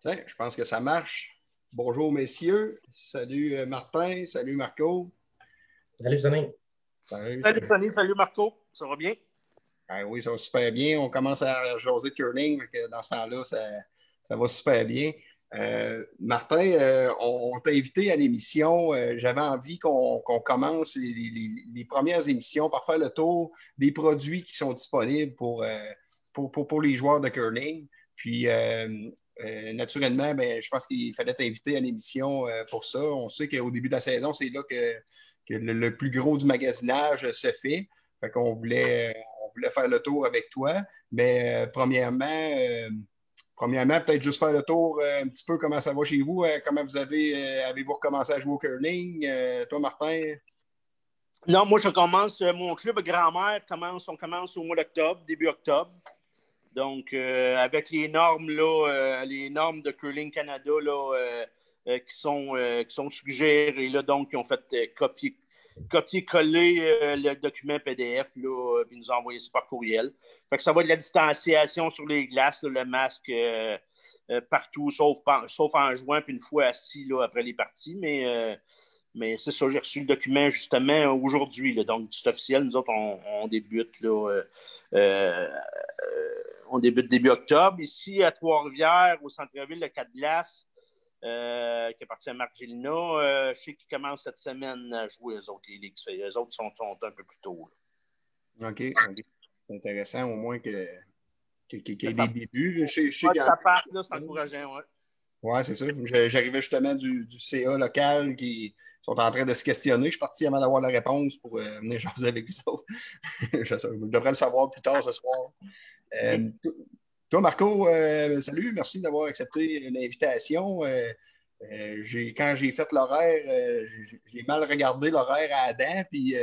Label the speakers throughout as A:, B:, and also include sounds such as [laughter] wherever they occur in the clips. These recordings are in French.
A: Tiens, je pense que ça marche. Bonjour, messieurs. Salut euh, Martin. Salut Marco.
B: Salut Sonny.
C: Salut, salut Sonny. Salut Marco. Ça va bien?
A: Ben oui, ça va super bien. On commence à jaser de curling. Dans ce temps-là, ça, va super bien. Euh, Martin, euh, on, t'a invité à l'émission. J'avais envie qu'on commence les, premières émissions par faire le tour des produits qui sont disponibles pour, pour, pour les joueurs de curling. Puis, euh, naturellement, ben, je pense qu'il fallait t'inviter à l'émission euh, pour ça. On sait qu'au début de la saison, c'est là que, le, plus gros du magasinage se fait. Voulait, on voulait faire le tour avec toi. Mais euh, premièrement, premièrement, peut-être juste faire le tour un petit peu comment ça va chez vous. comment vous avez, avez-vous recommencé à jouer au curling? toi, Martin?
C: Non, moi, je commence, mon club grand-mère commence, on commence au mois d'octobre, début octobre. Donc, euh, avec les normes, là, euh, les normes de Curling Canada là, euh, qui, sont, qui sont suggérées, là, donc, qui ont fait copier, copier-coller le document PDF, là, puis nous envoyer ça par courriel. Fait que ça va de la distanciation sur les glaces, le masque partout, sauf, en juin, puis une fois assis là, après les parties. Mais, mais c'est ça, j'ai reçu le document justement aujourd'hui. Donc, c'est officiel. Nous autres, on, on débute là, on débute début octobre. Ici, à Trois-Rivières, au centre-ville de Quatre-Glaces, euh, qui appartient à Marc Gélina. je sais qu'ils commencent cette semaine à jouer, les autres, les ligues. Les autres sont, un peu plus tôt.
A: OK. C'est intéressant au moins que, qu'il y ait des débuts. Chez
C: ça part, c'est encourageant. Oui,
A: c'est ça. J'arrivais justement du, du, CA local qui sont en train de se questionner. Je suis parti avant d'avoir la réponse pour euh, venir [laughs] jaser avec vous autres. [laughs] je, devrais le savoir plus tard ce soir. Euh, toi, Marco, euh, salut. Merci d'avoir accepté l'invitation. quand j'ai fait l'horaire, j'ai mal regardé l'horaire à Adam. Puis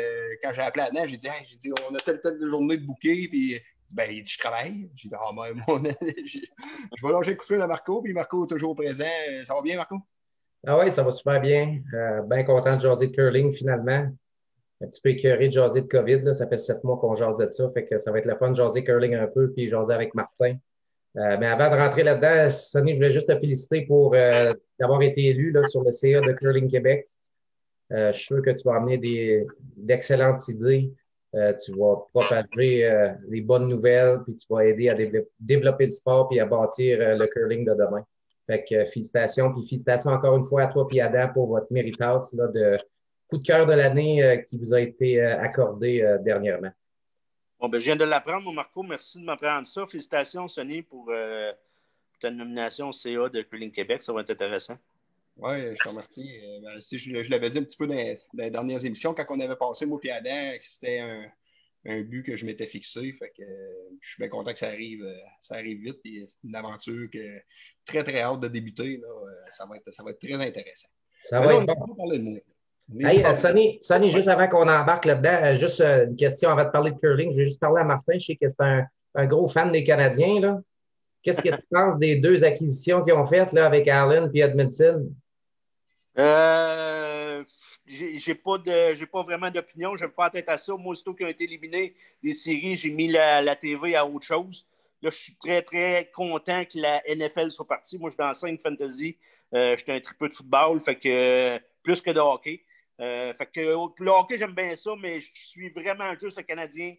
A: quand j'ai appelé Adam, j'ai dit, j'ai dit on a telle, telle journée de bouquet. Puis ben, il dit, je travaille. J'ai dit, ah, ben, mon... [laughs] je vais lâcher coup de à Marco, puis Marco est toujours présent. Ça va bien, Marco?
B: Ah oui, ça va super bien. Euh, bien content de jaser de curling finalement. Un petit peu écœuré de jaser de COVID. Là. Ça fait sept mois qu'on jase de ça. Fait que ça va être la fun de jaser curling un peu puis jaser avec Martin. Euh, mais avant de rentrer là-dedans, Sonny, je voulais juste te féliciter pour euh, d'avoir été élu sur le CA de Curling Québec. je suis sûr que tu vas amener d'excellentes idées. Tu vas propager les bonnes nouvelles, puis tu vas aider à développer le sport puis à bâtir le curling de demain. Fait que euh, félicitations, puis félicitations encore une fois à toi à Dan pour votre méritage là, de coup de cœur de l'année euh, qui vous a été euh, accordé dernièrement.
C: Bon, ben, je viens de l'apprendre, Marco. Merci de m'apprendre ça. Félicitations, Sonny, pour ta nomination CA de Curling Québec. Ça va être intéressant.
A: Oui, je te remercie. Ben, je, l'avais dit un petit peu dans, les dernières émissions, quand on avait passé, moi et Adam, que c'était un, un but que je m'étais fixé. Fait que je suis bien content que ça arrive, euh, ça arrive vite. C'est une aventure que très, très hâte de débuter. Là. Euh, ça, va être, ça va être très intéressant.
B: Ça va être bon. Parler de moi. Hey, Sonny, juste avant qu'on embarque là-dedans, juste euh, une question avant de parler de curling. Je vais juste parler à Martin. Je sais que c'est un, un, gros fan des Canadiens. Qu'est-ce que tu penses des deux acquisitions qu'ils ont faites là, avec Allen et Edmondson?
C: Euh, j'ai pas de j'ai pas vraiment d'opinion, je ne pas la tête à ça. Moi, aussitôt qu'ils ont été éliminés des séries, j'ai mis la, la, TV à autre chose. Là, je suis très, très content que la NFL soit partie. Moi, je suis dans 5 fantasy. Euh, J'étais un triple de football, fait que plus que de hockey. Euh, fait que le hockey, j'aime bien ça, mais je suis vraiment juste le Canadien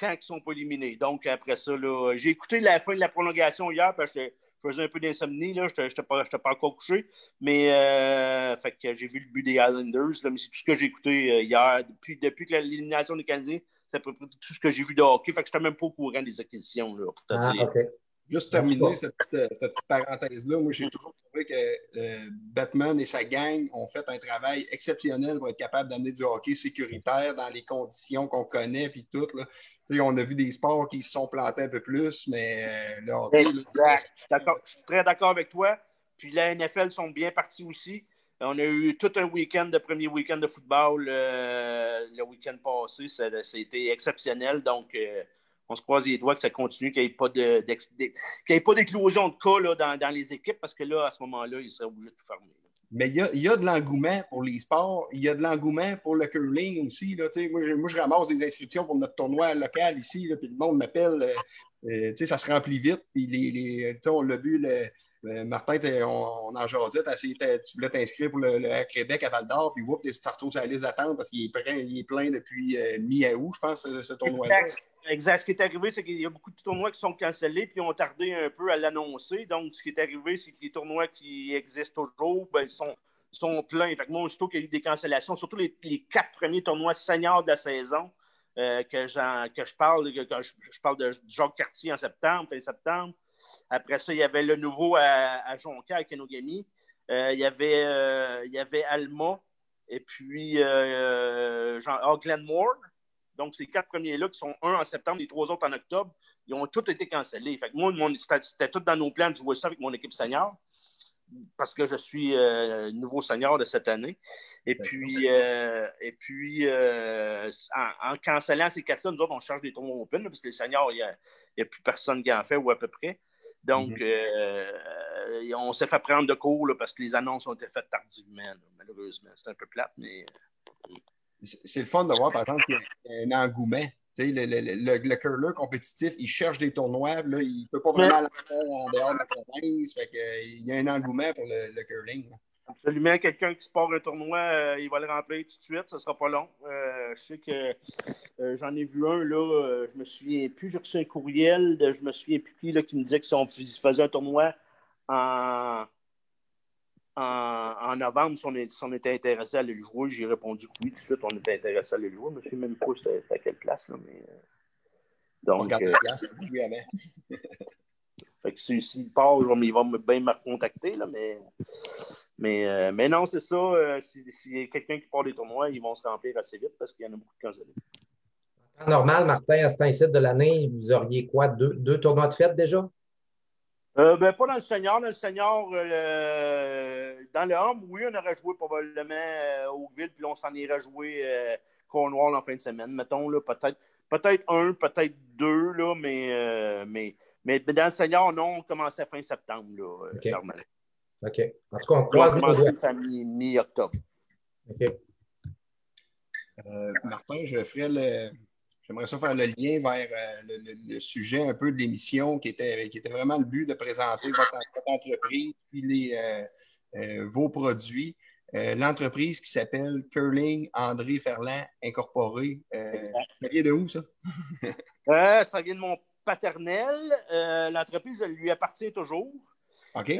C: quand ils sont pas éliminés. Donc, après ça, j'ai écouté la fin de la prolongation hier parce que faisais un peu d'insomnie, là, je n'étais pas, pas, encore couché. Mais euh, fait que j'ai vu le but des Islanders, là, mais c'est tout ce que j'ai écouté euh, hier. Depuis, depuis que l'élimination des Canadiens, c'est à peu près tout ce que j'ai vu de hockey. Fait que je n'étais même pas au courant des acquisitions. Là, pour te
B: ah,
C: dire.
A: Juste terminer cette petite, cette petite parenthèse-là, moi j'ai toujours trouvé que euh, Batman et sa gang ont fait un travail exceptionnel pour être capable d'amener du hockey sécuritaire dans les conditions qu'on connaît puis tout. Là. On a vu des sports qui se sont plantés un peu plus, mais euh, le hockey.
C: Exact. je, suis très d'accord avec toi. Puis la NFL sont bien partis aussi. On a eu tout un week-end de premier week-end de football euh, le week-end passé. Été exceptionnel. Donc, on se croise les doigts que ça continue, qu'il n'y ait pas d'éclosion de, cas dans, dans, les équipes, parce que là, à ce moment-là, ils seraient obligés de tout fermer.
A: Mais il y, a, il y a, de l'engouement pour les sports, il y a de l'engouement pour le curling aussi. Là, moi, je, moi, je ramasse des inscriptions pour notre tournoi local ici, là, puis le monde m'appelle, euh, euh, ça se remplit vite. Puis les, les on l'a vu, le, Martin, on, en jasait, tu voulais t'inscrire pour le, le Québec à Val d'Or, puis whoop, tu te retrouves sur la liste d'attente parce qu'il est, plein, depuis mi-août, je pense, ce, tournoi-là.
C: Exact. Ce qui est arrivé, c'est qu'il y a beaucoup de tournois qui sont cancellés puis ont tardé un peu à l'annoncer. Donc, ce qui est arrivé, c'est que les tournois qui existent toujours, ben, ils sont, sont pleins. Fait que moi, aussitôt qu'il y a eu des cancellations, surtout les, quatre premiers tournois seniors de la saison, euh, que, que, je parle, que, je, parle de Jacques Cartier en septembre, fin septembre. Après ça, il y avait le nouveau à, à Jonquière, à Kenogami. Euh, il, y avait, euh, il y avait Alma et puis Jean, oh, Glenmore. Donc, ces quatre premiers-là, qui sont un en septembre, les trois autres en octobre, ils ont tous été cancellés. Fait que moi, c'était tout dans nos plans de jouer ça avec mon équipe senior parce que je suis euh, nouveau senior de cette année. Et puis, euh, et puis euh, en, cancellant ces quatre-là, nous autres, on charge des tournois open, parce que les seniors, il n'y a, plus personne qui en fait, ou à peu près. Donc, mhm. on s'est fait prendre de cours parce que les annonces ont été faites tardivement, malheureusement. C'est un peu plate, mais.
A: C'est le fun de voir, par exemple, qu'il y a un engouement le, le, le, curler compétitif, il cherche des tournois, là, il ne peut pas vraiment faire en dehors de la province. Fait il y a un engouement pour le, curling.
C: Absolument. Quelqu'un qui se part un tournoi, euh, il va le remplir tout de suite, ce ne sera pas long. Euh, je sais que euh, j'en ai vu un, là, je me souviens plus, j'ai reçu un courriel, de, je me souviens plus qui, là, qui me disait que si on faisait un tournoi en, en, novembre, si on, était intéressé à le jouer, j'ai répondu que oui, tout de suite, on était intéressé à le jouer. Je ne sais même pas c'était à quelle place. Là, mais, euh,
A: donc, on euh, place, [laughs]
C: fait que s'il part, il va bien me recontacter, là, mais, mais, euh, mais non, c'est ça. S'il y a quelqu'un qui part des tournois, ils vont se remplir assez vite parce qu'il y en a beaucoup de cancellés.
B: En normal, Martin, à cet incite de l'année, vous auriez quoi? Deux, deux tournois de fête déjà?
C: Euh, ben, pas dans le senior. Dans le senior, euh, dans le homme, oui, on aurait joué probablement euh, au Ville, puis on s'en irait jouer euh, Cornwall en fin de semaine. Mettons, là, peut-être, peut-être un, peut-être deux, là, mais, mais, mais, dans le senior, non, on commençait fin septembre, là,
B: OK. OK. En tout cas, on croise
C: les mi-octobre.
B: OK.
A: Martin, je ferai le J'aimerais ça faire le lien vers euh, le, sujet un peu de l'émission qui était, qui était vraiment le but de présenter votre, entreprise puis les, euh, euh, vos produits. L'entreprise qui s'appelle Curling André Ferland Incorporé. ça vient de où, ça? [laughs]
C: ça vient de mon paternel. L'entreprise, lui appartient toujours.
A: OK.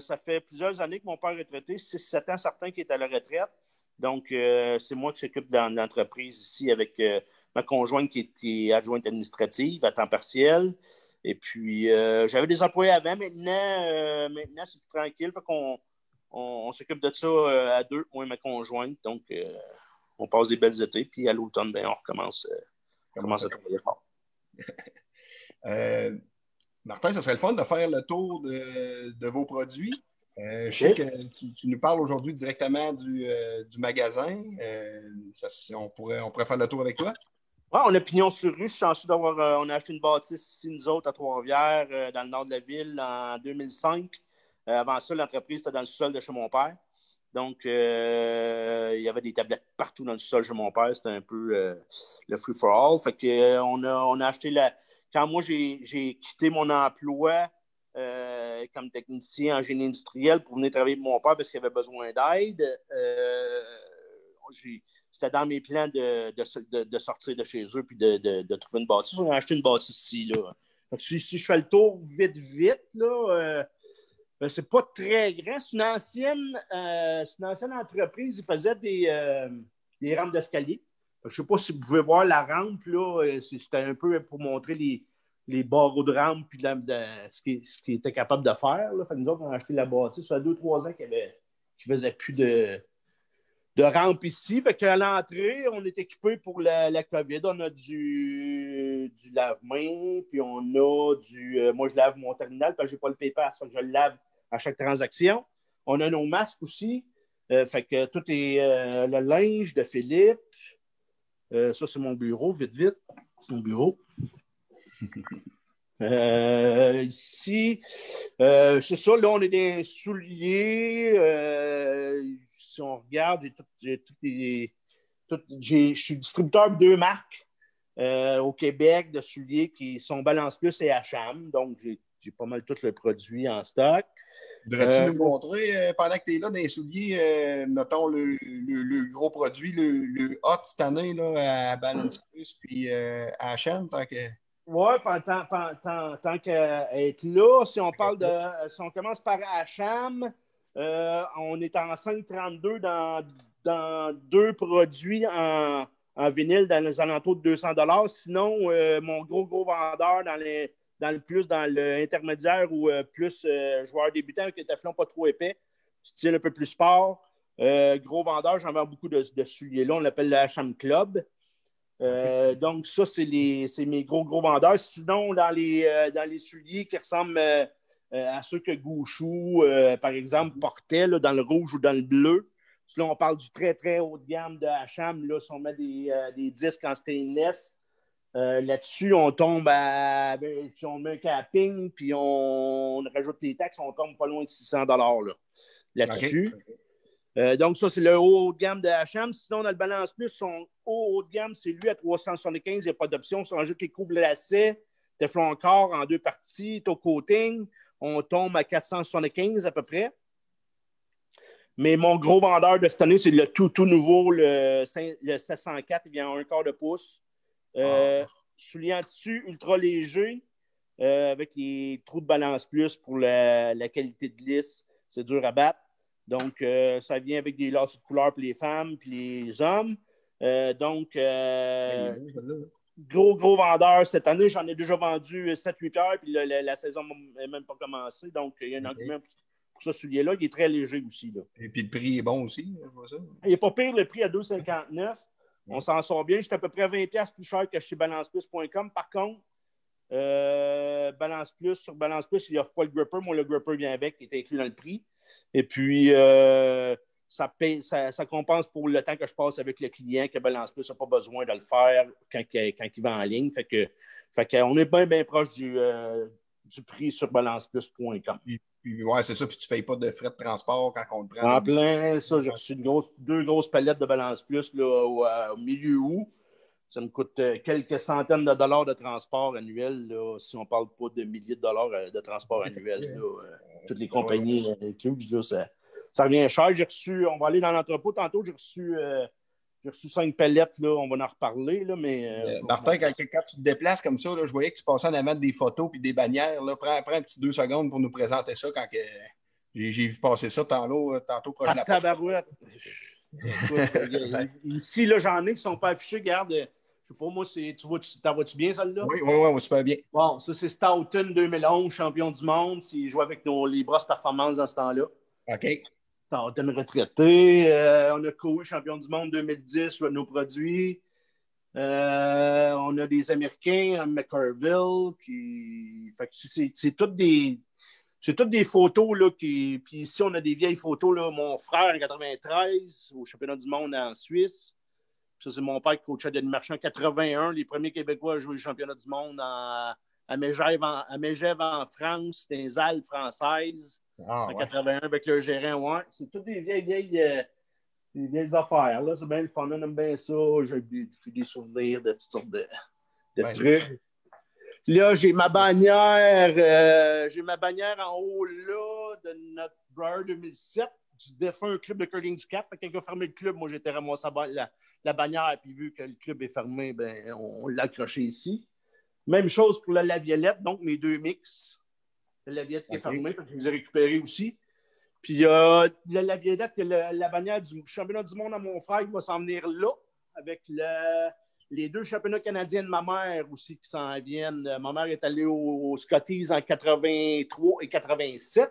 C: ça fait plusieurs années que mon père est retraité, 6-7 ans certains qui est à la retraite. Donc, c'est moi qui s'occupe de l'entreprise ici avec ma conjointe qui est, adjointe administrative à temps partiel. Et puis, euh, j'avais des employés avant. Maintenant, euh, maintenant c'est plus tranquille. Fait qu'on on, s'occupe de ça euh, à deux, moi et ma conjointe. Donc, on passe des belles étés. Puis à l'automne, ben, on recommence, commence à travailler fort. [laughs]
A: Martin, ce serait le fun de faire le tour de, vos produits. je sais que tu, nous parles aujourd'hui directement du, magasin. on, pourrait, on pourrait faire le tour avec toi
C: on a pignon sur rue. Je suis chanceux d'avoir. Euh, on a acheté une bâtisse ici, nous autres, à Trois-Rivières, euh, dans le nord de la ville, en 2005. Euh, avant ça, l'entreprise était dans le sol de chez mon père. Donc, il y avait des tablettes partout dans le sol chez mon père. C'était un peu le free for all. Fait que, on, a, on a acheté la. Quand moi, j'ai quitté mon emploi comme technicien en génie industriel pour venir travailler pour mon père parce qu'il avait besoin d'aide, j'ai c'était dans mes plans de, de, sortir de chez eux puis de, trouver une bâtisse. On a acheté une bâtisse ici. Là. si, je fais le tour vite, vite, là, euh, ben, c'est pas très grand. C'est une ancienne, euh, une ancienne entreprise. Ils faisaient des, euh, des rampes d'escalier. Je ne sais pas si vous pouvez voir la rampe. là. C'était un peu pour montrer les, les barreaux de rampe puis ce qu'ils qui étaient capables de faire. Là. nous autres, on a acheté la bâtisse. Ça fait deux, trois ans qu'ils ne faisaient plus de de rampe ici. Fait qu'à l'entrée, on est équipé pour la, la COVID. On a du, du lave-main, puis on a du. Euh, moi, je lave mon terminal parce que je n'ai pas le PayPass. je le lave à chaque transaction. On a nos masques aussi. Euh, fait que tout est euh, le linge de Philippe. ça, c'est mon bureau, vite, vite. C'est mon bureau. [laughs] ici, c'est ça, là, on est des souliers si on regarde, j'ai je suis distributeur de deux marques. au Québec de souliers qui sont Balance Plus et Hacham. Donc, j'ai pas mal tout le produit en stock.
A: Voudrais-tu nous montrer, pendant que tu es là, dans les souliers, mettons le, gros produit, le, hot cette année là, à Balance Plus puis à Hacham, tant que.
C: Oui, tant, tant, tant qu'être là, si on parle de. Si on commence par Hacham, euh, on est en 5,32 dans, dans deux produits en, en, vinyle dans les alentours de 200 Sinon, euh, mon gros, gros vendeur dans, les, dans le plus, dans l'intermédiaire ou euh, plus joueur débutant avec un teflon pas trop épais, style un peu plus sport. gros vendeur, j'en vends beaucoup de, de souliers-là. On l'appelle le Hacham Club. Euh, donc, ça, c'est mes gros, gros vendeurs. Sinon, dans les, euh, dans les souliers qui ressemblent euh, à ceux que Gouchou, par exemple, portait dans le rouge ou dans le bleu. Là, on parle du très, très haut de gamme de Hacham. Là, si on met des, des disques en stainless, là-dessus, on tombe à. Ben, si on met un capping, puis on, rajoute les taxes, on tombe pas loin de 600 là-dessus. Euh, donc, ça, c'est le haut de gamme de HM. Sinon, dans le Balance Plus, son haut de gamme, c'est lui à 375. Il n'y a pas d'option. Si on rajoute les couvre lacets, Teflon encore en deux parties, top coating, on tombe à 475 à peu près. Mais mon gros vendeur de cette année, c'est le tout, tout nouveau, le, 704. Il vient en un quart de pouce. Euh, ah. Soulier en tissu ultra léger euh, avec les trous de balance plus pour la, la qualité de lisse. C'est dur à battre. Donc, euh, ça vient avec des lacets de couleur pour les femmes et les hommes. Euh, donc, gros, gros vendeur cette année. J'en ai déjà vendu 7-8 heures, puis la, saison n'est même pas commencée. Donc, il y a un argument pour, ce soulier-là. Il est très léger aussi.
A: Et puis, le prix est bon aussi. Ça.
C: Il n'est pas pire, le prix à 2,59. On s'en sort bien. J'étais à peu près 20$ plus cher que chez balanceplus.com. Par contre, Balance Plus, sur Balance Plus, il offre pas le gripper. Moi, le gripper vient avec, il est inclus dans le prix. Et puis, euh, ça, ça, compense pour le temps que je passe avec le client que Balance Plus n'a pas besoin de le faire quand, quand, il va en ligne. Fait que, fait qu'on est bien, bien proche du, euh, du prix sur balanceplus.com.
A: Puis, ouais, c'est ça. Puis tu ne payes pas de frais de transport quand on le prend.
C: En plein, ça, j'ai reçu deux grosses palettes de Balance Plus là, au, milieu août. Ça me coûte euh, quelques centaines de dollars de transport annuel, là, si on ne parle pas de milliers de dollars de transport annuel. Là, toutes les compagnies incluses, ça, ça, revient cher. J'ai reçu, on va aller dans l'entrepôt tantôt, j'ai reçu, euh, reçu cinq palettes, là, on va en reparler. Là, mais,
A: euh, euh, Martin, quand, tu te déplaces comme ça, là, je voyais que tu passais en avant des photos et des bannières. Là. Prends, prends un petit deux secondes pour nous présenter ça quand j'ai, vu passer ça tantôt, tantôt proche de la
C: tabarouette. ici, là, j'en ai qui ne sont pas affichés. Garde, pour moi, c'est, tu vois, t'en vois-tu bien, celle-là?
A: Oui, oui, oui, super bien.
C: Bon, ça, c'est Stoughton 2011, champion du monde. Il jouait avec nos, les brosses performances dans ce temps-là.
A: OK.
C: Retraité. Euh, on a Coe, champion du monde 2010, nos produits. Euh, on a des Américains, McCarville, c'est, toutes des. Photos, là. Puis ici, on a des vieilles photos, là. Mon frère, en 93, au championnat du monde en Suisse. Ça, c'est mon père qui coachait Denis Marchand en 81. Les premiers Québécois à jouer le championnat du monde à, Megève, en, France. C'était les Alpes françaises ah, en 81 avec le gérant. Ouais. C'est toutes des vieilles, vieilles, euh, des vieilles affaires. Là. C'est bien le fun. On aime bien ça. J'ai des, des, souvenirs de toutes sortes de, de trucs. Là, j'ai ma bannière, euh, j'ai ma bannière en haut là de notre Brother 2007 du défunt club de curling du Cap. Quand il a fermé le club, moi j'étais ramassé la, la bannière, puis vu que le club est fermé, ben, on, l'a accroché ici. Même chose pour la Laviolette, donc mes deux mix. La Laviolette qui est fermée, je les ai récupérés aussi. Puis euh, la Laviolette, la, la bannière du championnat du monde à mon frère, il va s'en venir là, avec les deux championnats canadiens de ma mère aussi qui s'en viennent. Ma mère est allée aux Scotties en 83 et 87.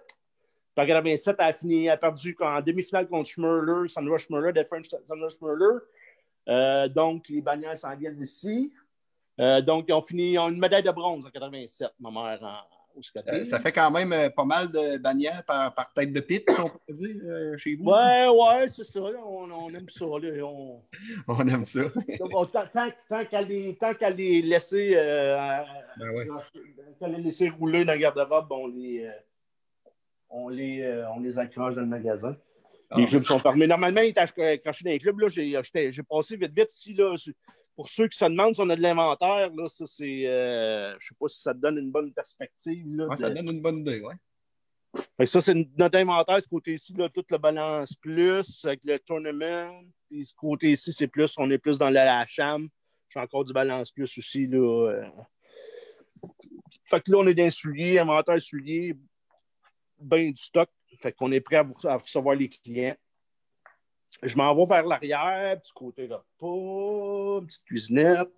C: En 87, elle a, fini, elle a perdu en demi-finale contre Schmerler, Sandra Schmerler, The French Sandra Schmerler. Euh, donc, les bannières s'en viennent d'ici. Euh, donc, ils ont fini, ils ont une médaille de bronze en 87, ma mère, en, au
A: euh, ça fait quand même pas mal de bannières par, par tête de pit, on peut dire, chez vous.
C: Ouais, ouais, c'est ça. on, aime ça. Là, on... [laughs]
A: on... aime ça.
C: tant, tant qu'à les, les, laisser, ben ouais. les laisser rouler dans le garde-robe, on les, on, les, on les accroche dans le magasin. Les clubs sont fermés. Normalement, ils étaient accrochés dans les clubs. J'ai passé vite, vite ici. Là, pour ceux qui se demandent si on a de l'inventaire, là, ça c'est. Euh, je sais pas si ça te donne une bonne perspective. Là,
A: ouais,
C: de...
A: ça donne une bonne idée,
C: que ça, c'est notre inventaire, ce côté-ci, là, tout le balance plus avec le tournament. Puis ce côté-ci, c'est plus, on est plus dans la, la cham. J'ai encore du balance plus aussi. Là, euh. Fait que là, on est dans les souliers, inventaire souliers, bien du stock. Fait qu'on est prêt à, vous, à recevoir les clients. Je m'en vais vers l'arrière, petit côté là, pas, petite cuisinette.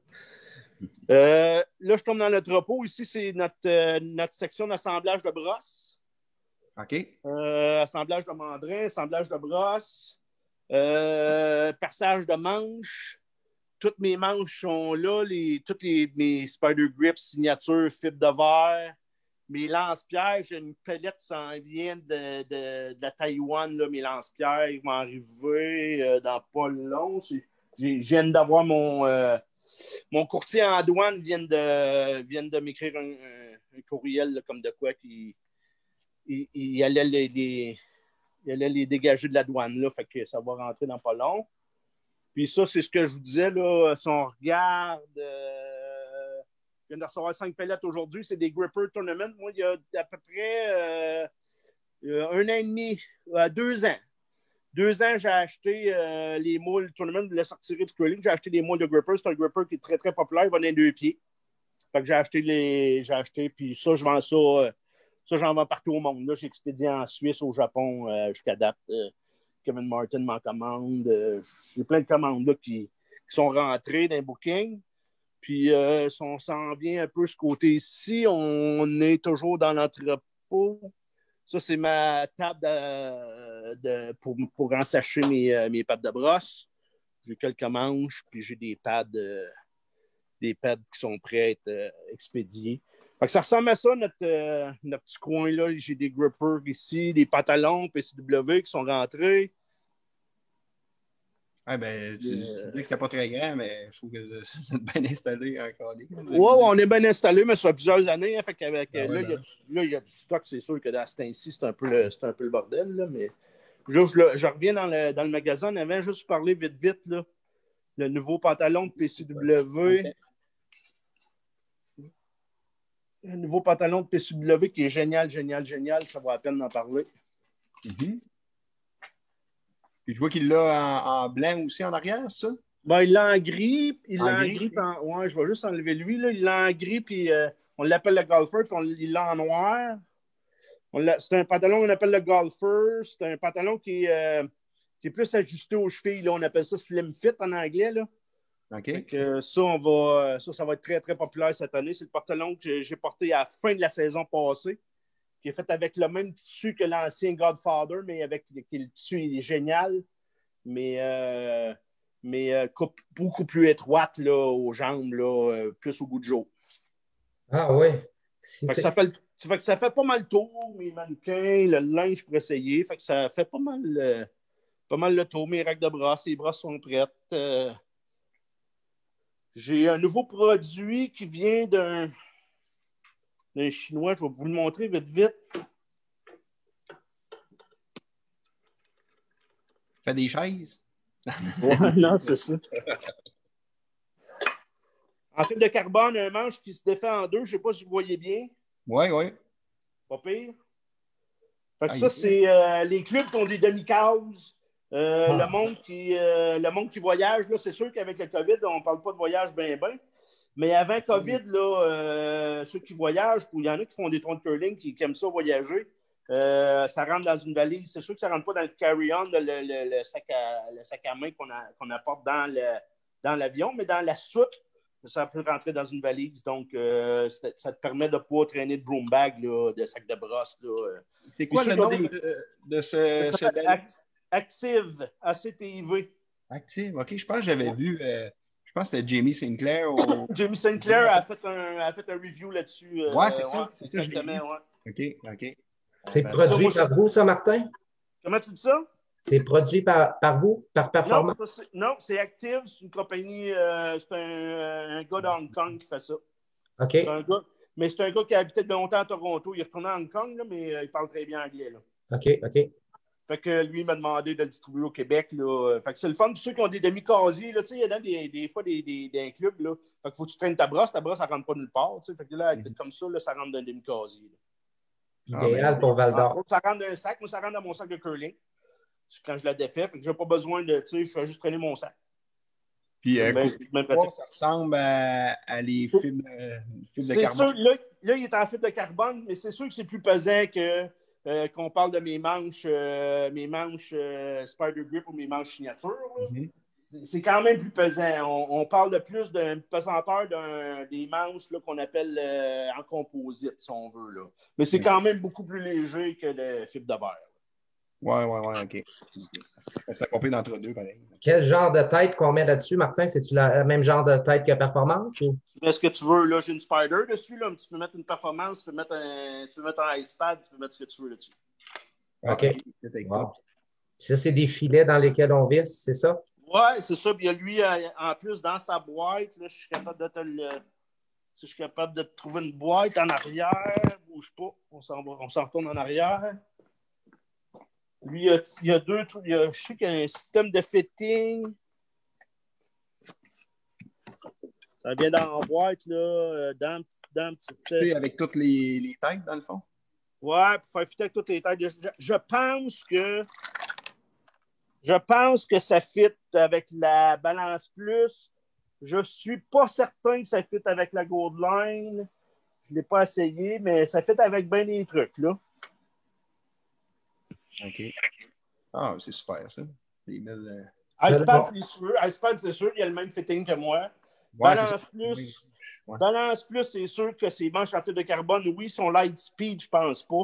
C: Euh, là, je tombe dans le repos. Ici, c'est notre, euh, notre section d'assemblage de brosses.
A: OK.
C: Euh, assemblage de mandrin, assemblage de brosses, perçage de manches. Toutes mes manches sont là. Les, toutes les, mes Spider Grips, signature, fibre de verre. Mes lance-pierres, j'ai une pellette qui s'en vient de, de, la Taïwan. Là, mes lance-pierres ils vont arriver euh, dans pas long. Je viens d'avoir mon, euh, mon courtier en douane vient de, vient de m'écrire un, courriel comme de quoi qui il, allait les, il allait les dégager de la douane. Là, fait que ça va rentrer dans pas long. Puis ça, c'est ce que je vous disais. Là, si. Euh, je viens de recevoir cinq pellettes aujourd'hui. C'est des Gripper Tournament. Moi, il y a à peu près euh, un an et demi, euh, deux ans. Deux ans, j'ai acheté euh, les moules Tournament de la sortie du curling. J'ai acheté les moules de Gripper. C'est un Gripper qui est très, très populaire. Il va dans deux pieds. Fait que j'ai acheté les. J'ai acheté, puis ça, je vends ça. Euh, ça, j'en vends partout au monde. Là, j'ai expédié en Suisse, au Japon, euh, jusqu'à date. Kevin Martin m'en commande. j'ai plein de commandes là, qui, qui sont rentrées dans les bookings. Puis, euh, si on s'en vient un peu ce côté-ci, on est toujours dans l'entrepôt. Ça, c'est ma table pour, pour ensacher mes, mes pattes de brosse. J'ai quelques manches, puis j'ai des pads, euh, des qui sont prêts à être euh, expédiés. Ça ressemble à ça, notre, euh, notre petit coin-là. J'ai des grippers ici, des pantalons PCW qui sont rentrés.
A: Ah ben, tu, euh... tu dis que c'était pas très grand, mais je trouve que vous êtes [laughs] bien installé encore.
C: Oui, on est bien installé, mais ça fait plusieurs années. Hein, fait qu'avec, ah, là, il ouais, y, y, a du stock, c'est sûr que dans ce temps-ci, c'est un, peu le, un peu le bordel. Là, mais là, je, je, reviens dans le, dans le magasin. On avait juste parlé vite, vite. Là, le nouveau pantalon de PCW. Okay. Le nouveau pantalon de PCW qui est génial, génial, génial. Ça vaut la peine d'en parler.
A: Mm -hmm. Puis je vois qu'il l'a en, en, blanc aussi en arrière, ça?
C: Ben, il l'a en gris. Il l'a en gris. En... Ouais, je vais juste enlever lui. Là. Il l'a en gris, puis euh, on l'appelle le golfer, puis on, il l'a en noir. C'est un pantalon qu'on appelle le golfer. C'est un pantalon qui est, euh, qui est plus ajusté aux chevilles. Là. On appelle ça slim fit en anglais. Là. Donc, euh, ça, on va, ça, ça va être très, très populaire cette année. C'est le pantalon que j'ai porté à la fin de la saison passée qui est fait avec le même tissu que l'ancien Godfather, mais avec le tissu il est génial, mais, euh, mais euh, coupe beaucoup plus étroite là, aux jambes, là, euh, plus au goût de jour.
B: Ah oui.
C: Si ça fait, ça fait que ça fait pas mal le tour, mes mannequins, le linge pour essayer. Fait que ça fait pas mal, pas mal le tour. Mes règles de bras, les bras sont prêtes. J'ai un nouveau produit qui vient d'un d'un chinois. Je vais vous le montrer vite, vite.
A: Fait des chaises. [laughs]
C: ouais, non, c'est ça. En fil de carbone, un manche qui se défait en deux. Je ne sais pas si vous voyez bien.
A: Oui, oui.
C: Pas pire. Fait que ah, ça, c'est euh, les clubs qui ont des demi-cases. Euh, ah. le, monde qui, euh, le monde qui voyage, là, c'est sûr qu'avec le COVID, on ne parle pas de voyage bien, bien. Mais avant COVID, là, euh, ceux qui voyagent, il y en a qui font des troncs de curling, qui, qui aiment ça voyager, euh, ça rentre dans une valise. C'est sûr que ça ne rentre pas dans le carry-on, le, le, le, sac à, le sac à main qu'on qu apporte dans l'avion, mais dans la soute, ça peut rentrer dans une valise. Donc, euh, ça te permet de ne pas traîner de broom bag, là, de sac de brosse.
A: C'est quoi le nom des... de, de, ce. ce
C: Active, ACTIV.
A: Active, OK. Je pense que j'avais vu. Euh, je pense que c'était Jamie Sinclair. Ou... [laughs]
C: Jamie Sinclair a fait un, a fait un review là-dessus.
A: Euh, ouais, c'est ça. Ouais, c'est ça. Ouais. OK, OK.
B: C'est produit ça, par vous, ça, Martin?
C: Comment tu dis ça?
B: C'est produit par, par vous, par Performance?
C: Non, c'est Active. C'est une compagnie, euh, c'est un, un, gars de Hong Kong qui fait ça.
B: OK.
C: Un gars, mais c'est un gars qui a habité de longtemps à Toronto. Il est retourné à Hong Kong, là, mais euh, il parle très bien anglais. Là.
B: OK, OK.
C: Fait que lui, il m'a demandé de le distribuer au Québec. Là. Fait que c'est le fun. Ceux qui ont des demi-casiers, tu sais, il y en a des, des fois des, des, des clubs. Là. Fait que faut que tu traînes ta brosse. Ta brosse, ça ne rentre pas nulle part. Tu sais. Fait que là, mm-hmm. comme ça, là, ça rentre dans un demi-casier.
B: Idéal pour Val d'Or.
C: Ça rentre dans un sac. Moi, ça rentre dans mon sac de curling. Quand je la défais, fait que j'ai pas besoin de, tu sais, je vais juste traîner mon sac.
A: Puis, euh, ça ressemble à, à les fibres, euh, de carbone.
C: Sûr, là, là, il est en fibre de carbone, mais c'est sûr que c'est plus pesant que euh, qu'on parle de mes manches, euh, mes manches euh, Spider Grip ou mes manches signature. Mhm. C'est quand même plus pesant. On, parle de plus d'une pesanteur des manches qu'on appelle en composite, si on veut. Là. Mais c'est quand même beaucoup plus léger que le fibre de verre.
A: Oui, oui, oui, OK. C'est compris d'entre deux, pareil.
B: Quel genre de tête qu'on met là-dessus, Martin? C'est-tu le même genre de tête que performance? Ou?
C: Tu ce que tu veux. Là, j'ai une Spider dessus. Là. Tu peux mettre une performance, tu peux mettre un, tu peux mettre un iPad, tu peux mettre ce que tu veux là-dessus.
B: OK. Ça, c'est des filets dans lesquels on visse, c'est ça?
C: Oui, c'est ça. Puis lui, euh, en plus, dans sa boîte, là, je suis capable de te le. Si je suis capable de te trouver une boîte en arrière, bouge pas, on s'en retourne en arrière. Lui, il y a, deux trucs. je sais qu'il y a un système de fitting. Ça vient dans la boîte, là, euh, dans, dans
A: petite. Avec toutes les, les, têtes, dans le fond?
C: Ouais, pour faire fitter avec toutes les têtes. Je, pense que. Je pense que ça fit avec la balance plus. Je ne suis pas certain que ça fit avec la Gold Line. Je ne l'ai pas essayé, mais ça fit avec bien des trucs, là.
A: OK. Ah, c'est super, ça. Les euh,
C: Icepad, c'est sûr. Icepad, c'est sûr, il y a le même fitting que moi. Balance Plus. Balance Plus, c'est sûr que c'est manches en fibre de carbone. Oui, son light speed, je pense pas.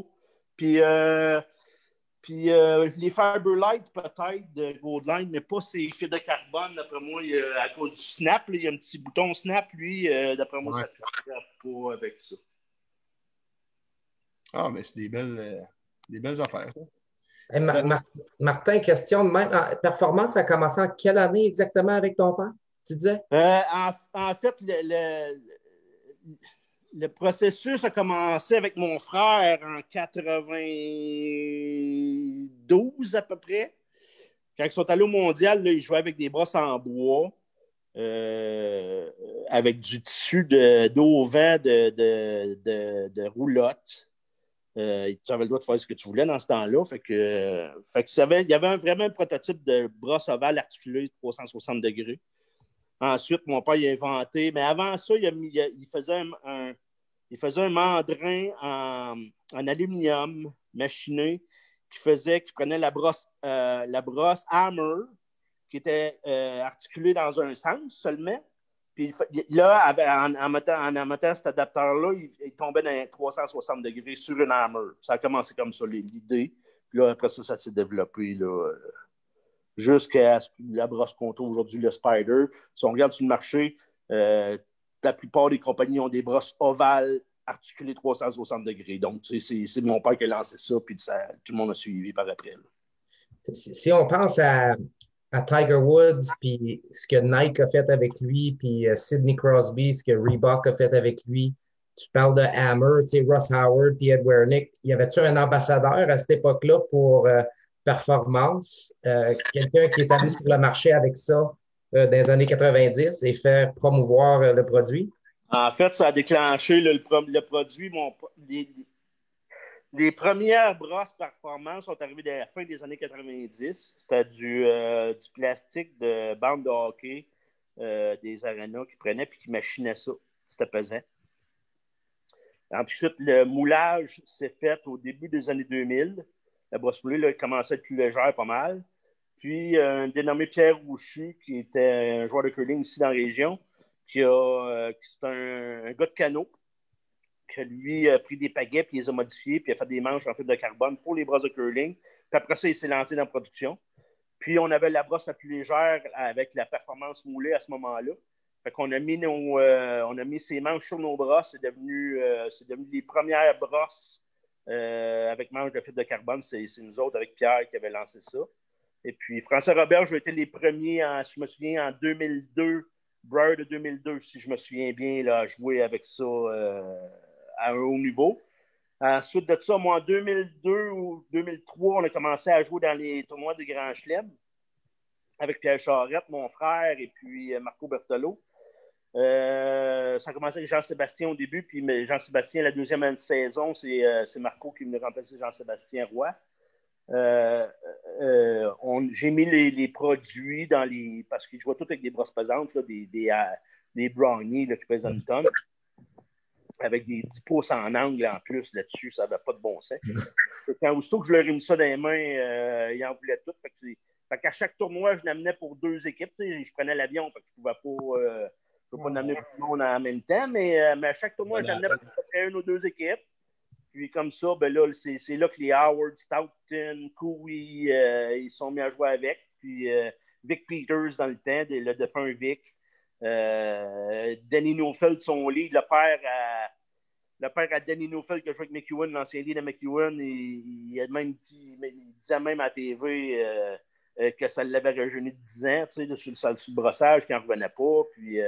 C: Puis, euh, puis euh, les Fiberlight, peut-être, de Goldline, mais pas ces fibres de carbone. D'après moi, à cause du snap, il y a un petit bouton snap, lui. D'après moi, ça ne fait pas avec ça.
A: Ah, mais c'est des belles, des belles affaires, ça.
B: Martin, question de même. Ah, performance a commencé en quelle année exactement avec ton père, tu disais?
C: Euh, en, fait, le, processus a commencé avec mon frère en 92 à peu près. Quand ils sont allés au mondial, ils jouaient avec des brosses en bois. Euh, avec du tissu d'auvent de, de, de, de, roulotte. Euh, tu avais le droit de faire ce que tu voulais dans ce temps-là. Fait que, fait que il y avait vraiment un prototype de brosse ovale articulée 360 degrés. Ensuite, mon père a inventé, mais avant ça, il, faisait, un, il faisait un mandrin en, aluminium machiné qui faisait, qui prenait la brosse, euh, la brosse Hammer, qui était euh, articulée dans un sens seulement, puis là, en, mettant, cet adapteur-là, il, tombait dans 360 degrés sur une hammer. Ça a commencé comme ça, l'idée. Puis là, après ça, ça s'est développé là, jusqu'à la brosse trouve aujourd'hui, le Spider. Si on regarde sur le marché, euh, la plupart des compagnies ont des brosses ovales articulées 360 degrés. Donc, c'est mon père qui a lancé ça, puis tout le monde a suivi par après.
B: Si on pense à, à Tiger Woods, puis ce que Nike a fait avec lui, puis euh, Sidney Crosby, ce que Reebok a fait avec lui. Tu parles de Hammer, tu sais, Russ Howard, puis Ed Wernick. Y avait-tu un ambassadeur à cette époque-là pour euh, performance? Euh, quelqu'un qui est allé sur le marché avec ça dans les années 90 et fait promouvoir le produit?
C: En fait, ça a déclenché le, produit. Mon, les premières brosses performances sont arrivées à la fin des années 90. C'était du, euh, du plastique de bande de hockey euh, des arénas qui prenaient puis qui machinaient ça. C'était pesant. Ensuite, le moulage s'est fait au début des années 2000. La brosse moulée a commencé à être plus légère, pas mal. Puis, un dénommé Pierre Rouchu, qui était un joueur de curling ici dans la région, qui, a, euh, qui c'est un, un, gars de canot, que lui a pris des pagaies, puis les a modifiés, puis a fait des manches en fibre de carbone pour les brosses de curling. Puis après ça, il s'est lancé dans la production. Puis on avait la brosse la plus légère avec la performance moulée à ce moment-là. Fait qu'on a mis nos, euh, on a mis ces manches sur nos brosses. C'est devenu, euh, c'est devenu les premières brosses euh, avec manches de fibre de carbone. C'est, nous autres avec Pierre qui avait lancé ça. Et puis François Robert, j'ai été les premiers, en, je me souviens, en 2002, Briar de 2002, si je me souviens bien, là, à jouer avec ça à un haut niveau. Ensuite de ça, moi, en 2002 ou 2003, on a commencé à jouer dans les tournois du Grand Chelem avec Pierre Charette, mon frère, et puis euh, Marco Bertolo. Euh, ça a commencé avec Jean-Sébastien au début, puis Jean-Sébastien, la deuxième année de saison, c'est euh, Marco qui me remplacer Jean-Sébastien Roy. J'ai mis les, produits dans les. Parce qu'ils jouaient tout avec des brosses pesantes, des, des, des brownies qui pèsent une tonne avec des 10 pouces en angle en plus là-dessus, ça n'avait pas de bon sens. Quand aussitôt que je leur ai mis ça dans les mains, euh, ils en voulaient tout. Fait, qu'à chaque tournoi, je l'amenais pour deux équipes. Je prenais l'avion, fait que je ne pouvais pas, euh, je pouvais pas amener tout le monde en même temps, mais, euh, mais à chaque tournoi, je l'amenais pour une ou deux équipes. Puis comme ça, ben là, c'est, là que les Howard, Stoughton, Cooley, ils sont mis à jouer avec. Puis Vic Peters dans le temps, le défunt Vic. Euh, Danny Nofeld, son lit, le père à, le père à Danny Nofeld qui a joué avec McEwen, l'ancien lit de McEwen, il, il, a même dit, il disait même à la TV euh, euh, que ça l'avait rejeuni de 10 ans, tu sais, sur, le, sur le brossage, qu'il n'en revenait pas. Puis,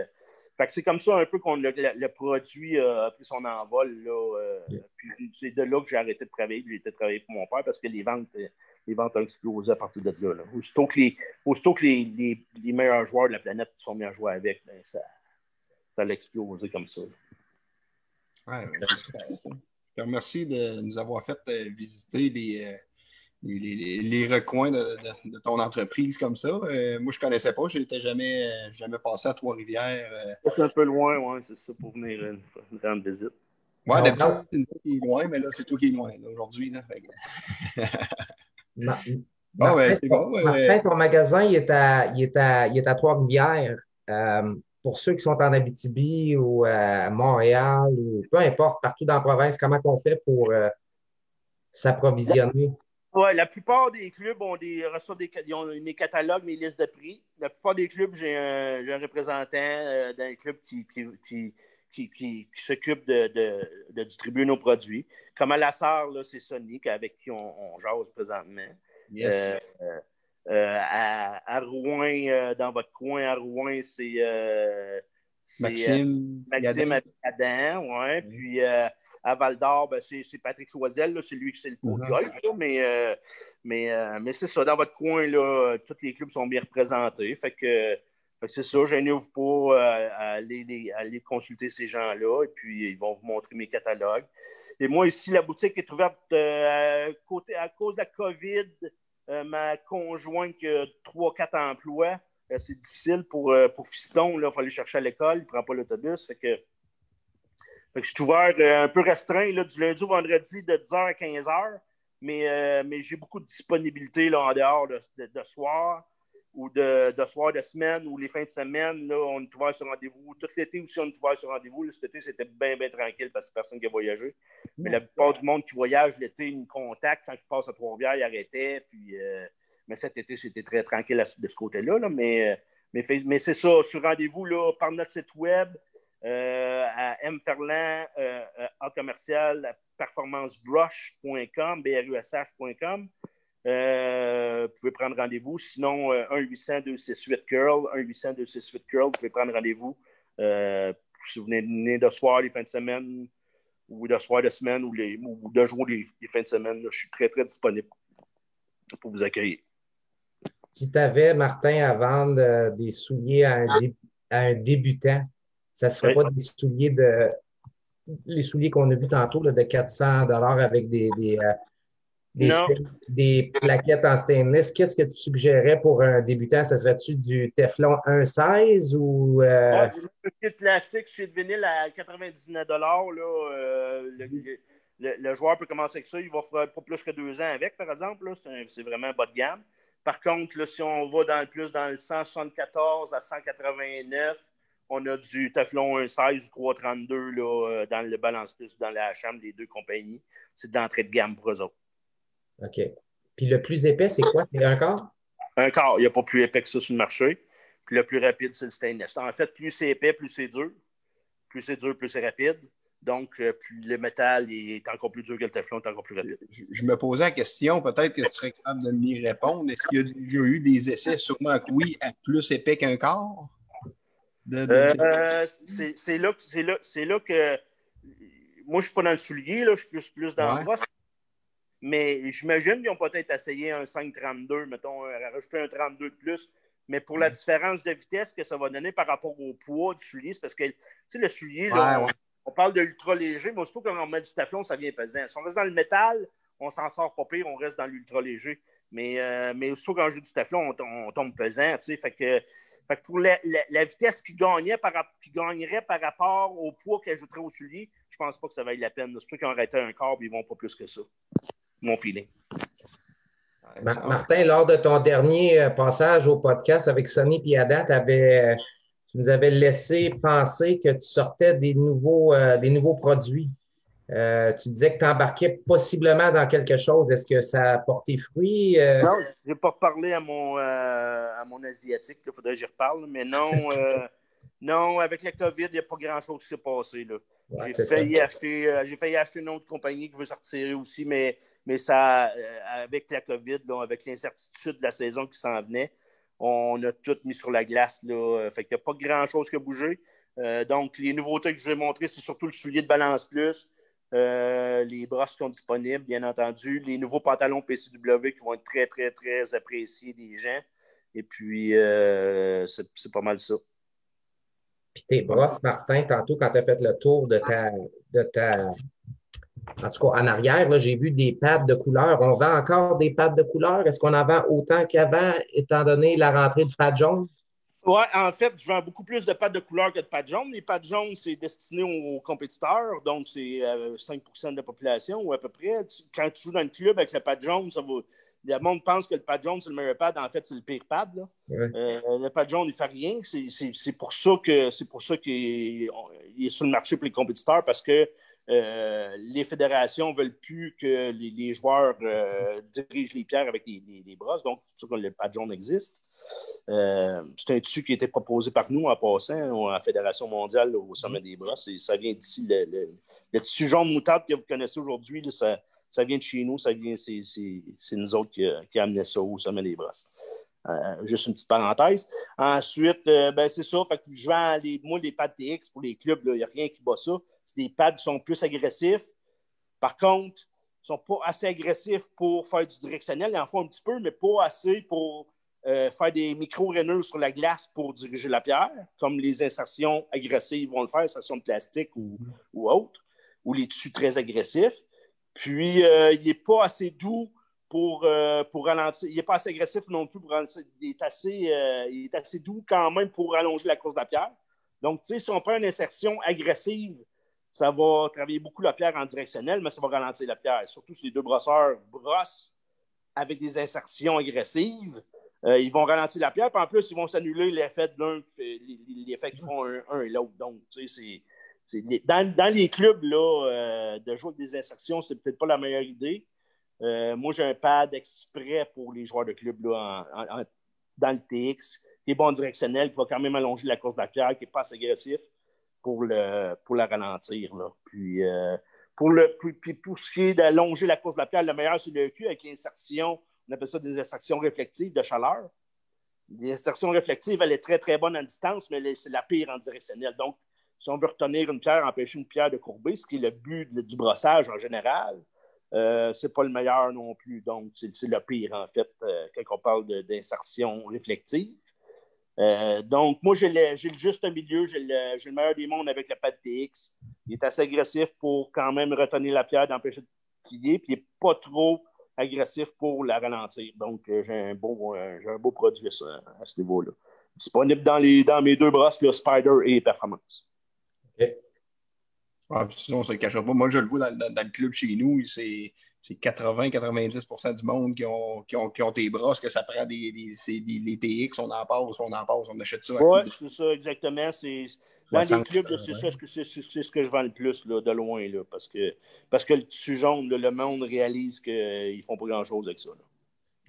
C: c'est comme ça un peu qu'on le, le, produit a pris son envol. Là, puis c'est de là que j'ai arrêté de travailler. J'ai été travailler pour mon père parce que les ventes les ventes ont explosé à partir de là. Aussitôt que, les, que les, les, meilleurs joueurs de la planète sont mis à jouer avec, ben, ça, ça a explosé comme ça.
A: Oui, Je te remercie de nous avoir fait euh, visiter les, euh, les, les, recoins de, de, ton entreprise comme ça. Euh, moi, je ne connaissais pas. Je n'étais jamais, jamais passé à Trois-Rivières.
C: C'est un peu loin, oui, c'est ça, pour venir une, une rendre visite.
A: Oui, d'habitude, c'est toi qui est loin, mais là, c'est toi qui es loin aujourd'hui. [laughs]
B: Ah Martin, ton magasin, il est à, il est à, il est à Trois-Rivières. Euh, pour ceux qui sont en Abitibi ou à Montréal ou peu importe, partout dans la province, comment on fait pour euh, s'approvisionner?
C: Oui, la plupart des clubs ont des, des, ils ont des catalogues, des listes de prix. La plupart des clubs, j'ai un, un, représentant euh, d'un club qui, qui, qui, qui s'occupe de, de, de, distribuer nos produits. Comme à la Sarre, c'est Sonic avec qui on, jase présentement.
A: Yes.
C: Euh, euh, à, Rouen, euh, dans votre coin, à Rouen, c'est
A: Maxime,
C: Maxime Adam. Ouais. Mm. Puis à Val d'Or, ben, c'est Patrick Loisel, c'est lui qui c'est le pot de mm-hmm. golf, mais, mais, mais c'est ça. Dans votre coin, là, tous les clubs sont bien représentés. Fait que c'est ça, n'ouvre pas euh, à, aller, consulter ces gens-là et puis ils vont vous montrer mes catalogues. Et moi, ici, la boutique est ouverte euh, à, cause de la COVID. Euh, ma conjointe qui a trois, quatre emplois, c'est difficile pour, pour Fiston. Il faut aller chercher à l'école, il ne prend pas l'autobus. Fait je suis ouvert un peu restreint du lundi au vendredi de 10h à 15h. Mais, j'ai beaucoup de disponibilité en dehors de, de soir ou de, de soir de semaine ou les fins de semaine, là, on est ouvert sur rendez-vous. Tout l'été aussi, on est ouvert sur rendez-vous. Cet été, c'était bien, bien tranquille parce que personne qui a voyagé. Mais la plupart du monde qui voyage l'été, ils me contactent. Quand ils passent à Trois-Rivières, ils arrêtaient. Puis, euh, mais cet été, c'était très tranquille de ce côté-là. Là. Mais, mais, mais c'est ça, sur rendez-vous là, par notre site web euh, à mferland euh, en commercial performancebrush.com, b-r-u-s-h.com. Euh, vous pouvez prendre rendez-vous. Sinon, 1-800-268-CURL, 1-800-268-CURL, vous pouvez prendre rendez-vous. Euh, si vous venez de soir les fins de semaine, ou de soir de semaine, ou, les, ou de jour les, fins de semaine, je suis très, très disponible pour vous accueillir.
B: Si tu avais, Martin, à vendre euh, des souliers à un, débutant, ça ne serait pas des souliers de les souliers qu'on a vus tantôt là, de 400 avec des, des, plaquettes en stainless, qu'est-ce que tu suggérais pour un débutant? Ça serait-tu du Teflon 1,16 ou. Euh...
C: Ouais, plastique chez de vinyle à 99 là, euh, le, joueur peut commencer avec ça. Il va faire pas plus que deux ans avec, par exemple. C'est vraiment bas de gamme. Par contre, là, si on va dans, plus dans le 174 à 189, on a du Teflon 1,16 ou 332 là, euh, dans le Balance Plus, dans la HM, les deux compagnies. C'est d'entrée de gamme pour eux autres.
B: OK. Puis le plus épais, c'est quoi? C'est un quart?
C: Un quart. Il n'y a pas plus épais que ça sur le marché. Puis le plus rapide, c'est le stainless. En fait, plus c'est épais, plus c'est dur. Plus c'est dur, plus c'est rapide. Donc, euh, plus le métal est encore plus dur que le Teflon, est encore plus rapide.
A: Je, me posais la question, peut-être que tu serais capable de m'y répondre. Est-ce qu'il y, a eu des essais, sûrement que oui, à plus épais qu'un quart?
C: Euh, c'est là, là, là que moi, je ne suis pas dans le soulier, là, je suis plus, plus dans le brosse. Mais j'imagine qu'ils ont peut-être essayé un 5,32, mettons, rajouter un 32 de plus. Mais pour la différence de vitesse que ça va donner par rapport au poids du soulier, c'est parce que, tu sais, le soulier, là, on, parle de ultra léger, mais surtout quand on met du taflon, ça vient pesant. Si on reste dans le métal, on s'en sort pas pire, on reste dans l'ultra léger. Mais, euh, mais surtout quand on joue du taflon, on, tombe pesant. Tu sais, fait, que, pour la, vitesse qui, gagnait par, qui gagnerait par rapport au poids qu'elle ajouterait au soulier, je pense pas que ça vaille la peine. Surtout qu'ils ont arrêté un corps, ils vont pas plus que ça mon feeling.
B: Martin, lors de ton dernier euh, passage au podcast avec Sonny et Adam, euh, tu nous avais laissé penser que tu sortais des nouveaux, euh, des nouveaux produits. tu disais que tu embarquais possiblement dans quelque chose. Est-ce que ça a porté fruit?
C: Non, je n'ai pas reparlé à mon, à mon Asiatique. Il faudrait que j'y reparle. Mais non, [laughs] non avec la COVID, il n'y a pas grand-chose qui s'est passé. j'ai, failli acheter, j'ai failli acheter une autre compagnie qui veut sortir aussi, mais mais ça, euh, avec la COVID, avec l'incertitude de la saison qui s'en venait, on a tout mis sur la glace. Là, euh, fait qu'il n'y a pas grand-chose qui a bougé. Euh, donc, les nouveautés que je vais montrer, c'est surtout le soulier de Balance Plus, les brosses qui sont disponibles, bien entendu, les nouveaux pantalons PCW qui vont être très, très, très appréciés des gens. Et puis, c'est pas mal ça.
B: Puis tes brosses, Martin, tantôt, quand tu as fait le tour de ta, de ta en tout cas, en arrière, j'ai vu des pattes de couleur. On vend encore des pattes de couleur. Est-ce qu'on en vend autant qu'avant, étant donné la rentrée du pad jaune?
C: Oui, en fait, je vends beaucoup plus de pattes de couleur que de pattes jaunes. Les pattes jaunes, c'est destiné aux compétiteurs, donc c'est 5% euh, de la population ou à peu près. Quand tu joues dans le club avec le pad jaune, ça va. Le monde pense que le pad jaune, c'est le meilleur pad. En fait, c'est le pire pad. Euh, le pad jaune, il ne fait rien. C'est pour ça qu'il est sur le marché pour les compétiteurs parce que euh, les fédérations ne veulent plus que les, joueurs euh, dirigent les pierres avec les, les, brosses, donc c'est ça que le pad jaune existe. Euh, c'est un tissu qui a été proposé par nous en passant à la Fédération mondiale au sommet des brosses. Et ça vient d'ici. Le, tissu jaune moutarde que vous connaissez aujourd'hui, ça, vient de chez nous. Ça vient, c'est, nous autres qui, qui amené ça au sommet des brosses. juste une petite parenthèse. Ensuite, ben, c'est ça. Fait que je vends les, moi, les pads TX pour les clubs. Il n'y a rien qui bat ça des pads sont plus agressifs. Par contre, ils ne sont pas assez agressifs pour faire du directionnel. Ils en font un petit peu, mais pas assez pour euh, faire des micro-rainures sur la glace pour diriger la pierre, comme les insertions agressives vont le faire, insertions de plastique ou, ou autre, ou les tissus très agressifs. Puis, euh, il n'est pas assez doux pour, euh, pour ralentir. Il n'est pas assez agressif non plus pour ralentir. Il est assez, il est assez doux quand même pour allonger la course de la pierre. Donc, tu sais, si on prend une insertion agressive ça va travailler beaucoup la pierre en directionnel, mais ça va ralentir la pierre. Surtout si les deux brosseurs brossent avec des insertions agressives, euh, ils vont ralentir la pierre, puis en plus, ils vont s'annuler l'effet de l'un, qu'ils font un, et l'autre. Donc, tu sais, c'est. Dans, les clubs là, euh, de jouer avec des insertions, c'est peut-être pas la meilleure idée. Euh, moi, j'ai un pad exprès pour les joueurs de club là, dans le TX, qui est bon directionnel, qui va quand même allonger la course de la pierre, qui n'est pas assez agressif pour, le, pour la ralentir. Là. Puis, euh, pour, le, puis, pour ce qui est d'allonger la la pierre, le meilleur, c'est le cul avec l'insertion, on appelle ça des insertions réflectives de chaleur. L'insertion réflexive, elle est très, très bonne en distance, mais c'est la pire en directionnel. Donc, si on veut retenir une pierre, empêcher une pierre de courber, ce qui est le but du brossage en général, euh, c'est pas le meilleur non plus. Donc, c'est le pire, en fait, euh, quand on parle d'insertion réflective. Euh, donc, moi, j'ai le, juste milieu, j'ai le, meilleur des mondes avec le pad TX. Il est assez agressif pour quand même retenir la pierre, d'empêcher de plier, puis il n'est pas trop agressif pour la ralentir. Donc, euh, j'ai un, beau, euh, beau produit à ce niveau-là. Disponible dans, les, dans mes deux brosses, le Spider et Performance.
A: OK. Ah, sinon, on ne se cachera pas. Moi, je le vois dans, dans le club chez nous. C'est c'est 80-90% du monde qui ont, qui, ont, qui ont, tes brosses, que ça prend des, des, TX, on en passe, on en passe, on achète ça.
C: Oui, c'est ça, exactement. C'est, dans les clubs, c'est ça c'est, ce que je vends le plus là, de loin, là, parce, que, parce que le tissu jaune, le monde réalise qu'ils ne font pas grand-chose avec ça.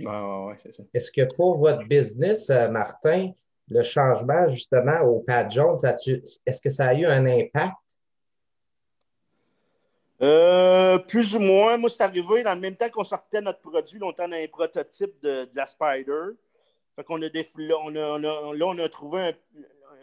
A: Ah, ouais, c'est ça.
B: Est-ce que pour votre business, euh, Martin, le changement justement au pad jaune, est-ce que ça a eu un impact
C: euh, plus ou moins. Moi, c'est arrivé dans le même temps qu'on sortait notre produit, on était dans un prototype de, la Spider. Fait qu'on a des, là, on a, là, trouvé un,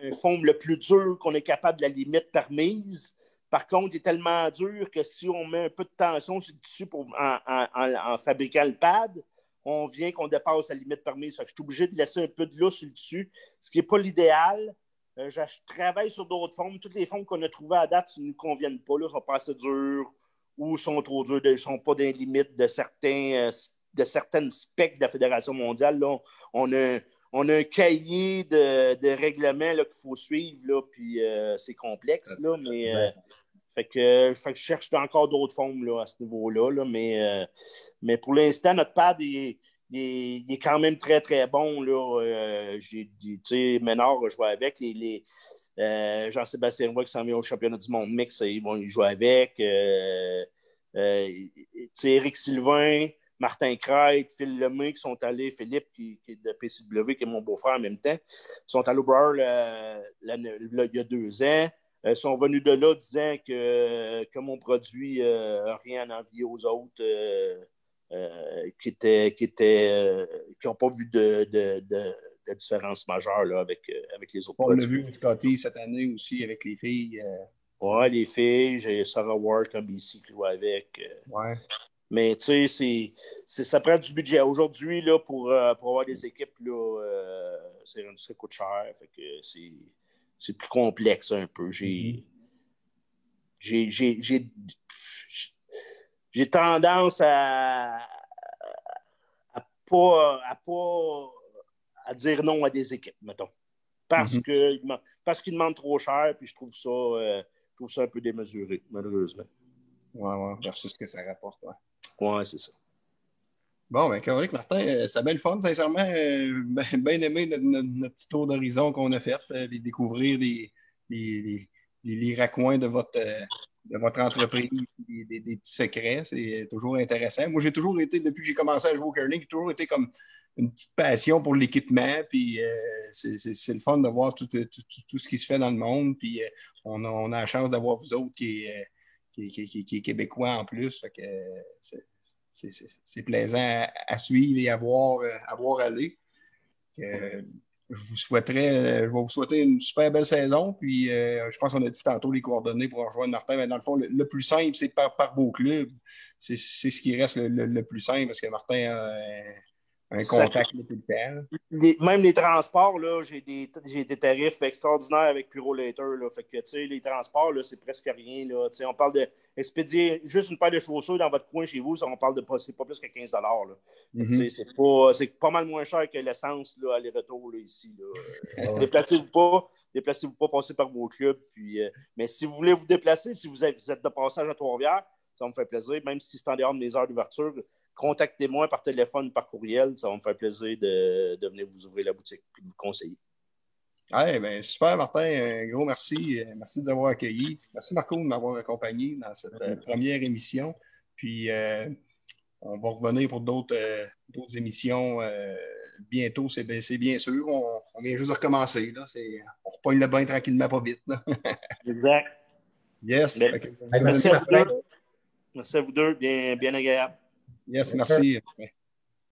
C: un foam le plus dur qu'on est capable de la limite permise. Par contre, il est tellement dur que si on met un peu de tension dessus pour, en, fabriquant le pad, on vient qu'on dépasse la limite permise. je suis obligé de laisser un peu de l'eau sur le dessus, ce qui n'est pas l'idéal. Euh, je travaille sur d'autres formes. Toutes les formes qu'on a trouvées à date ne nous conviennent pas. Là, sont pas assez dures ou sont trop dures, ne sont pas dans les limites de, certains, euh, de certaines specs de la Fédération mondiale. Là, on, a, on a un cahier de, de règlements qu'il faut suivre, là, puis euh, c'est complexe, là, mais fait, que, je cherche encore d'autres formes là, à ce niveau-là, là, mais, mais pour l'instant, notre pad est il est, quand même très, très bon. Euh, j'ai Ménard a joué avec. Les, euh, Jean-Sébastien Roy qui s'en vient au championnat du monde mix, ils vont y jouer avec. Euh, Éric Sylvain, Martin Crête, Phil Lemay qui sont allés, Philippe qui, est de PCW, qui est mon beau-frère en même temps, sont allés au Brower il y a deux ans. Ils sont venus de là disant que, que mon produit n'a rien à envier aux autres. Euh, qui étaient, qui étaient, euh, qui n'ont pas vu de, de, de, différence majeure là, avec, euh, avec les autres.
A: On l'a vu, Scotty, cette année aussi avec les filles.
C: Oui, les filles. J'ai Sarah Ward comme ici qui joue avec.
A: Ouais.
C: Mais tu sais, ça prend du budget. Aujourd'hui, là, pour, pour avoir des équipes, là, ça coûte cher. Fait que c'est plus complexe un peu. J'ai. J'ai tendance à, à pas, à pas à dire non à des équipes, mettons. Parce mhm. que qu'ils demandent trop cher, puis je trouve ça, euh, je trouve ça un peu démesuré, malheureusement.
A: Oui, oui, versus ce que ça rapporte, ouais.
C: Ouais, c'est ça.
A: Bon, ben, Coric Martin, euh, ça bien le fun, sincèrement. Euh, [laughs] bien aimé notre, petit tour d'horizon qu'on a fait, découvrir les, les, les, les, raccoins de votre, de votre entreprise, des, petits secrets. C'est toujours intéressant. Moi, j'ai toujours été, depuis que j'ai commencé à jouer au curling, j'ai toujours été comme une petite passion pour l'équipement. Puis euh, c'est le fun de voir tout, ce qui se fait dans le monde. Puis euh, on, a, on, a, la chance d'avoir vous autres qui est, euh, qui, est québécois en plus. c'est plaisant à, suivre et à voir aller je vous souhaiterais, euh, je vais vous souhaiter une super belle saison. Puis euh, je pense qu'on a dit tantôt les coordonnées pour rejoindre Martin. Mais dans le fond, le, plus simple, c'est par, par vos clubs. C'est ce qui reste le, plus simple parce que Martin a un contact tout le temps.
C: même les transports, là, j'ai des, des, tarifs extraordinaires avec Puro Later. Là, fait que, tu sais, les transports, là, c'est presque rien. Là, on parle d'expédier juste une paire de chaussures dans votre coin chez vous, on parle de pas, c'est pas plus que 15 là. Mm-hmm. C'est pas, pas mal moins cher que l'essence aller-retour ici. Là. Déplacez-vous pas. Déplacez-vous pas, passez par vos clubs. Puis, euh, mais si vous voulez vous déplacer, si vous êtes, de passage à Trois-Rivières, ça me fait plaisir, même si c'est en dehors de mes heures d'ouverture contactez-moi par téléphone, par courriel. Ça va me faire plaisir de, venir vous ouvrir la boutique et de vous conseiller.
A: Ben, super, Martin. Un gros merci. Merci de nous avoir accueillis. Merci, Marco, de m'avoir accompagné dans cette euh, première émission. Puis, euh, on va revenir pour d'autres euh, émissions bientôt, c'est bien, sûr. On, vient juste de recommencer. Là. On repogne le bain tranquillement, pas vite. [laughs]
C: exact.
A: Yes.
C: merci, à vous deux. Merci à vous deux. Bien, bien agréable.
A: Yes, merci.